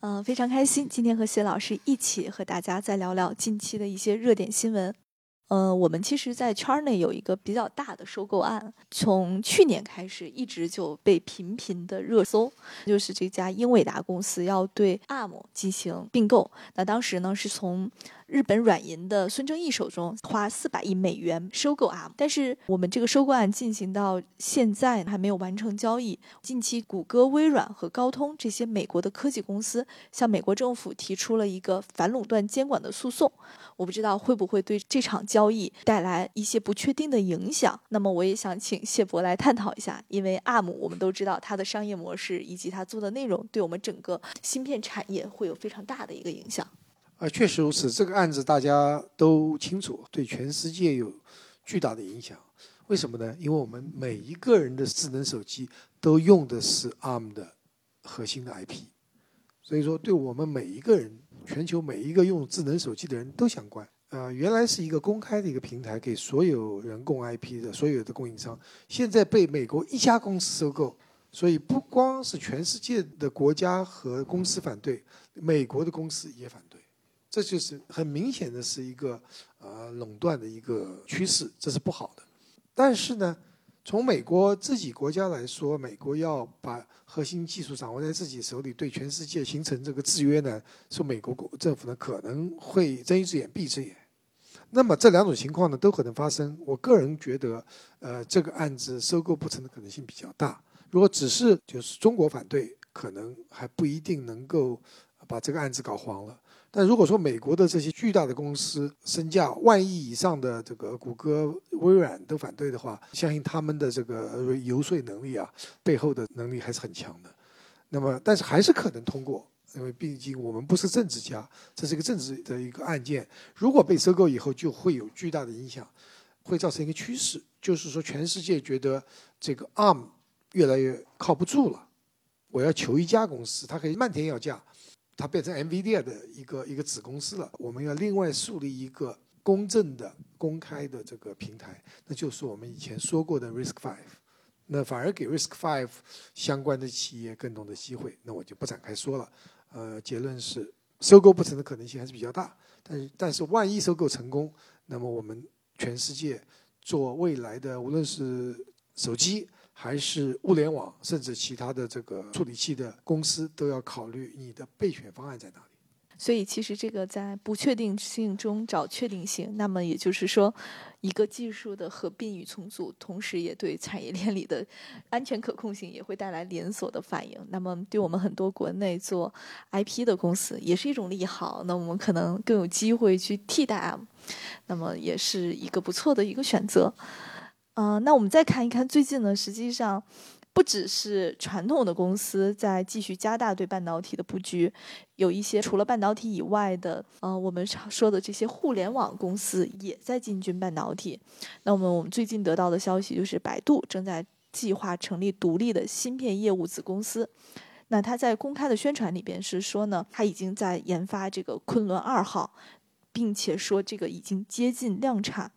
嗯，非常开心，今天和谢老师一起和大家再聊聊近期的一些热点新闻。嗯，我们其实，在圈内有一个比较大的收购案，从去年开始一直就被频频的热搜，就是这家英伟达公司要对 ARM 进行并购。那当时呢，是从日本软银的孙正义手中花四百亿美元收购 ARM，但是我们这个收购案进行到现在还没有完成交易。近期，谷歌、微软和高通这些美国的科技公司向美国政府提出了一个反垄断监管的诉讼，我不知道会不会对这场交易带来一些不确定的影响。那么，我也想请谢博来探讨一下，因为 ARM 我们都知道它的商业模式以及它做的内容，对我们整个芯片产业会有非常大的一个影响。啊，确实如此。这个案子大家都清楚，对全世界有巨大的影响。为什么呢？因为我们每一个人的智能手机都用的是 ARM 的核心的 IP，所以说对我们每一个人，全球每一个用智能手机的人都相关。呃，原来是一个公开的一个平台，给所有人供 IP 的所有的供应商，现在被美国一家公司收购，所以不光是全世界的国家和公司反对，美国的公司也反对。这就是很明显的是一个呃垄断的一个趋势，这是不好的。但是呢，从美国自己国家来说，美国要把核心技术掌握在自己手里，对全世界形成这个制约呢，说美国政府呢可能会睁一只眼闭一只眼。那么这两种情况呢都可能发生。我个人觉得，呃，这个案子收购不成的可能性比较大。如果只是就是中国反对，可能还不一定能够把这个案子搞黄了。但如果说美国的这些巨大的公司身价万亿以上的这个谷歌、微软都反对的话，相信他们的这个游说能力啊，背后的能力还是很强的。那么，但是还是可能通过，因为毕竟我们不是政治家，这是一个政治的一个案件。如果被收购以后，就会有巨大的影响，会造成一个趋势，就是说全世界觉得这个 ARM 越来越靠不住了。我要求一家公司，它可以漫天要价。它变成 NVIDIA 的一个一个子公司了。我们要另外树立一个公正的、公开的这个平台，那就是我们以前说过的 Risk Five。那反而给 Risk Five 相关的企业更多的机会。那我就不展开说了。呃，结论是收购不成的可能性还是比较大。但是，但是万一收购成功，那么我们全世界做未来的，无论是手机。还是物联网，甚至其他的这个处理器的公司都要考虑你的备选方案在哪里。所以，其实这个在不确定性中找确定性，那么也就是说，一个技术的合并与重组，同时也对产业链里的安全可控性也会带来连锁的反应。那么，对我们很多国内做 IP 的公司也是一种利好。那我们可能更有机会去替代 M，那么也是一个不错的一个选择。嗯，那我们再看一看最近呢，实际上不只是传统的公司在继续加大对半导体的布局，有一些除了半导体以外的，呃，我们常说的这些互联网公司也在进军半导体。那么我们最近得到的消息就是，百度正在计划成立独立的芯片业务子公司。那他在公开的宣传里边是说呢，他已经在研发这个昆仑二号，并且说这个已经接近量产。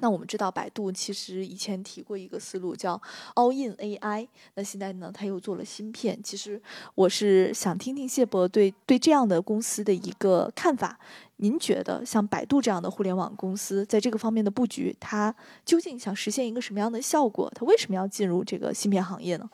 那我们知道，百度其实以前提过一个思路叫 “all in AI”。那现在呢，他又做了芯片。其实我是想听听谢博对对这样的公司的一个看法。您觉得像百度这样的互联网公司在这个方面的布局，它究竟想实现一个什么样的效果？它为什么要进入这个芯片行业呢？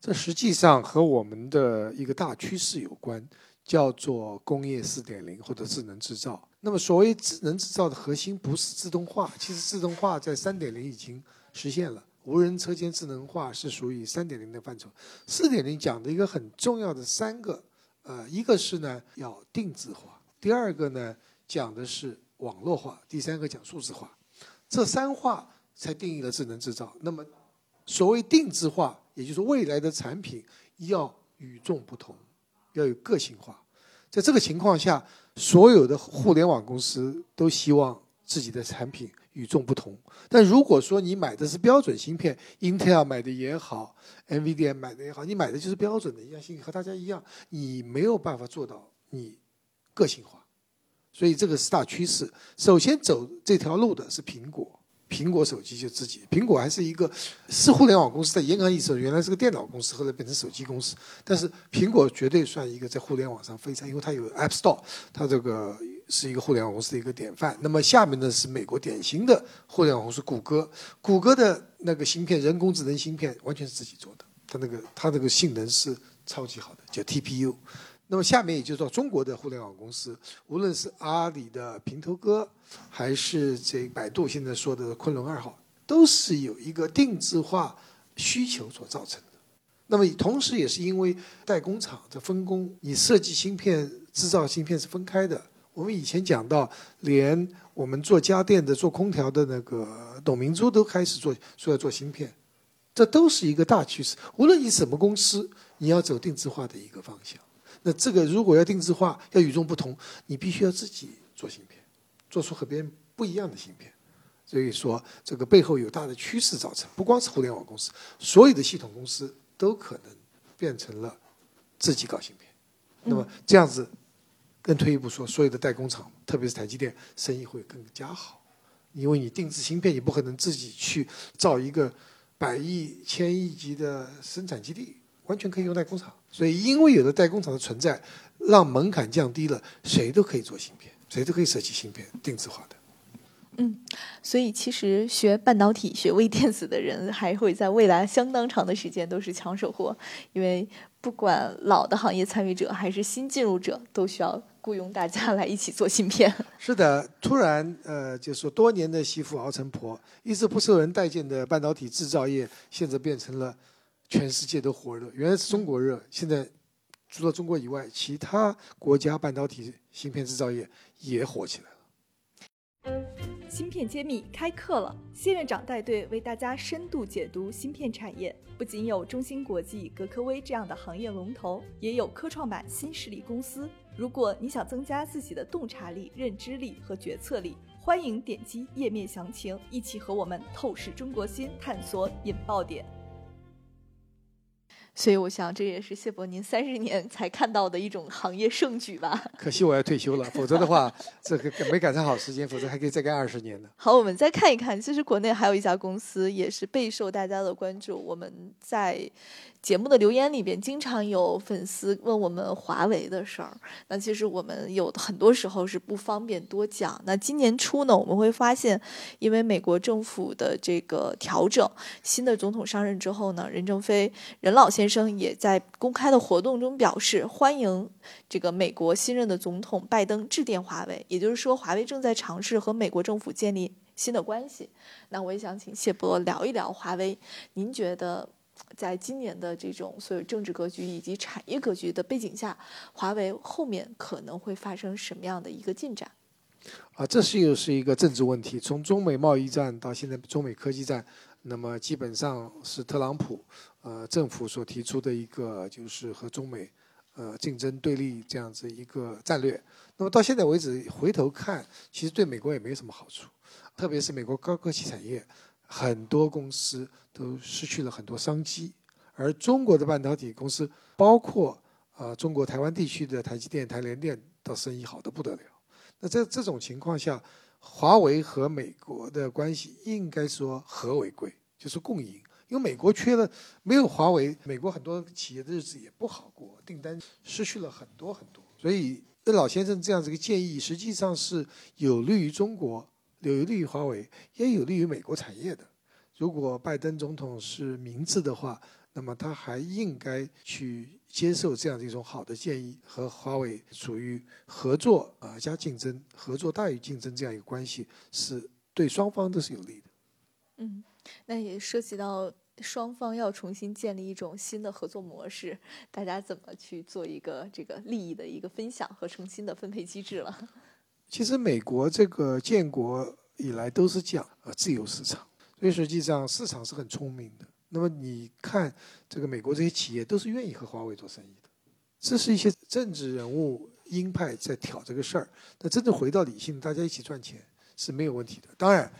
这实际上和我们的一个大趋势有关，叫做工业四点零或者智能制造。那么，所谓智能制造的核心不是自动化，其实自动化在三点零已经实现了。无人车间智能化是属于三点零的范畴。四点零讲的一个很重要的三个，呃，一个是呢要定制化，第二个呢讲的是网络化，第三个讲数字化。这三化才定义了智能制造。那么，所谓定制化，也就是未来的产品要与众不同，要有个性化。在这个情况下。所有的互联网公司都希望自己的产品与众不同。但如果说你买的是标准芯片，Intel 买的也好，NVIDIA 买的也好，你买的就是标准的一样芯片，和大家一样，你没有办法做到你个性化。所以这个是大趋势。首先走这条路的是苹果。苹果手机就自己，苹果还是一个是互联网公司，在严格意义上原来是个电脑公司，后来变成手机公司。但是苹果绝对算一个在互联网上非常，因为它有 App Store，它这个是一个互联网公司的一个典范。那么下面呢是美国典型的互联网公司谷歌，谷歌的那个芯片，人工智能芯片完全是自己做的，它那个它这个性能是超级好的，叫 TPU。那么下面也就是说，中国的互联网公司，无论是阿里的平头哥，还是这百度现在说的昆仑二号，都是有一个定制化需求所造成的。那么同时也是因为代工厂的分工，你设计芯片、制造芯片是分开的。我们以前讲到，连我们做家电的、做空调的那个董明珠都开始做，说要做芯片，这都是一个大趋势。无论你什么公司，你要走定制化的一个方向。那这个如果要定制化，要与众不同，你必须要自己做芯片，做出和别人不一样的芯片。所以说，这个背后有大的趋势造成，不光是互联网公司，所有的系统公司都可能变成了自己搞芯片。那么这样子，更退一步说，所有的代工厂，特别是台积电，生意会更加好，因为你定制芯片，你不可能自己去造一个百亿、千亿级的生产基地。完全可以用代工厂，所以因为有了代工厂的存在，让门槛降低了，谁都可以做芯片，谁都可以设计芯片，定制化的。嗯，所以其实学半导体、学微电子的人，还会在未来相当长的时间都是抢手货，因为不管老的行业参与者还是新进入者，都需要雇佣大家来一起做芯片。是的，突然呃，就说多年的媳妇熬成婆，一直不受人待见的半导体制造业，现在变成了。全世界都火热，原来是中国热，现在除了中国以外，其他国家半导体芯片制造业也火起来了。芯片揭秘开课了，谢院长带队为大家深度解读芯片产业。不仅有中芯国际、格科微这样的行业龙头，也有科创板新势力公司。如果你想增加自己的洞察力、认知力和决策力，欢迎点击页面详情，一起和我们透视中国芯，探索引爆点。所以我想，这也是谢伯您三十年才看到的一种行业盛举吧。可惜我要退休了，否则的话，这个没赶上好时间，否则还可以再干二十年呢。好，我们再看一看，其实国内还有一家公司也是备受大家的关注。我们在。节目的留言里边，经常有粉丝问我们华为的事儿。那其实我们有很多时候是不方便多讲。那今年初呢，我们会发现，因为美国政府的这个调整，新的总统上任之后呢，任正非任老先生也在公开的活动中表示，欢迎这个美国新任的总统拜登致电华为。也就是说，华为正在尝试和美国政府建立新的关系。那我也想请谢博聊一聊华为，您觉得？在今年的这种所有政治格局以及产业格局的背景下，华为后面可能会发生什么样的一个进展？啊，这是又是一个政治问题。从中美贸易战到现在中美科技战，那么基本上是特朗普呃政府所提出的一个就是和中美呃竞争对立这样子一个战略。那么到现在为止，回头看，其实对美国也没什么好处，特别是美国高科技产业。很多公司都失去了很多商机，而中国的半导体公司，包括啊中国台湾地区的台积电、台联电，的生意好的不得了。那在这种情况下，华为和美国的关系应该说和为贵，就是共赢。因为美国缺了，没有华为，美国很多企业的日子也不好过，订单失去了很多很多。所以任老先生这样子一个建议，实际上是有利于中国。有利于华为，也有利于美国产业的。如果拜登总统是明智的话，那么他还应该去接受这样的一种好的建议，和华为处于合作啊加竞争，合作大于竞争这样一个关系，是对双方都是有利的。嗯，那也涉及到双方要重新建立一种新的合作模式，大家怎么去做一个这个利益的一个分享和重新的分配机制了。其实美国这个建国以来都是讲呃自由市场，所以实际上市场是很聪明的。那么你看这个美国这些企业都是愿意和华为做生意的，这是一些政治人物鹰派在挑这个事儿。那真正回到理性，大家一起赚钱是没有问题的。当然，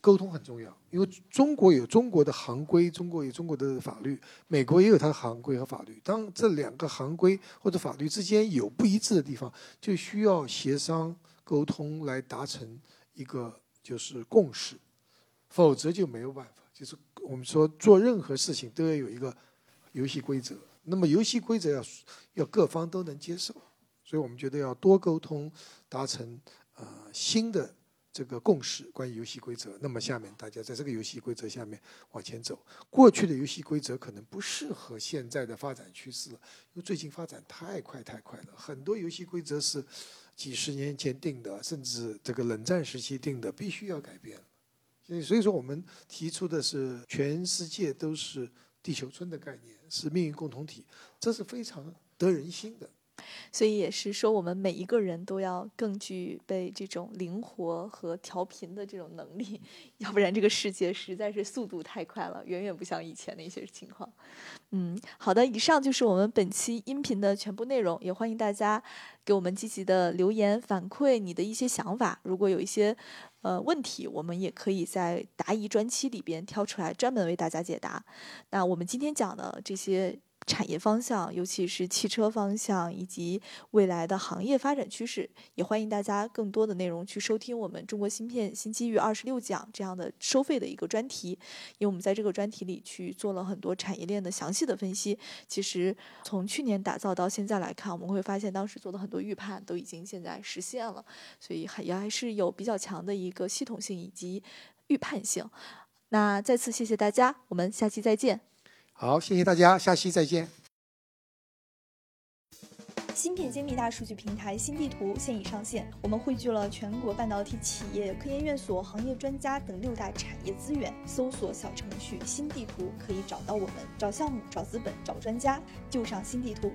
沟通很重要，因为中国有中国的行规，中国有中国的法律，美国也有它的行规和法律。当这两个行规或者法律之间有不一致的地方，就需要协商沟通来达成一个就是共识，否则就没有办法。就是我们说做任何事情都要有一个游戏规则，那么游戏规则要要各方都能接受，所以我们觉得要多沟通，达成呃新的这个共识，关于游戏规则。那么下面大家在这个游戏规则下面往前走。过去的游戏规则可能不适合现在的发展趋势了，因为最近发展太快太快了，很多游戏规则是几十年前定的，甚至这个冷战时期定的，必须要改变。所以，所以说我们提出的是全世界都是地球村的概念，是命运共同体，这是非常得人心的。所以也是说，我们每一个人都要更具备这种灵活和调频的这种能力，要不然这个世界实在是速度太快了，远远不像以前的一些情况。嗯，好的，以上就是我们本期音频的全部内容，也欢迎大家给我们积极的留言反馈你的一些想法。如果有一些呃问题，我们也可以在答疑专区里边挑出来，专门为大家解答。那我们今天讲的这些。产业方向，尤其是汽车方向以及未来的行业发展趋势，也欢迎大家更多的内容去收听我们中国芯片新机遇二十六讲这样的收费的一个专题，因为我们在这个专题里去做了很多产业链的详细的分析。其实从去年打造到现在来看，我们会发现当时做的很多预判都已经现在实现了，所以还也还是有比较强的一个系统性以及预判性。那再次谢谢大家，我们下期再见。好，谢谢大家，下期再见。芯片精密大数据平台新地图现已上线，我们汇聚了全国半导体企业、科研院所、行业专家等六大产业资源。搜索小程序“新地图”可以找到我们，找项目、找资本、找专家，就上新地图。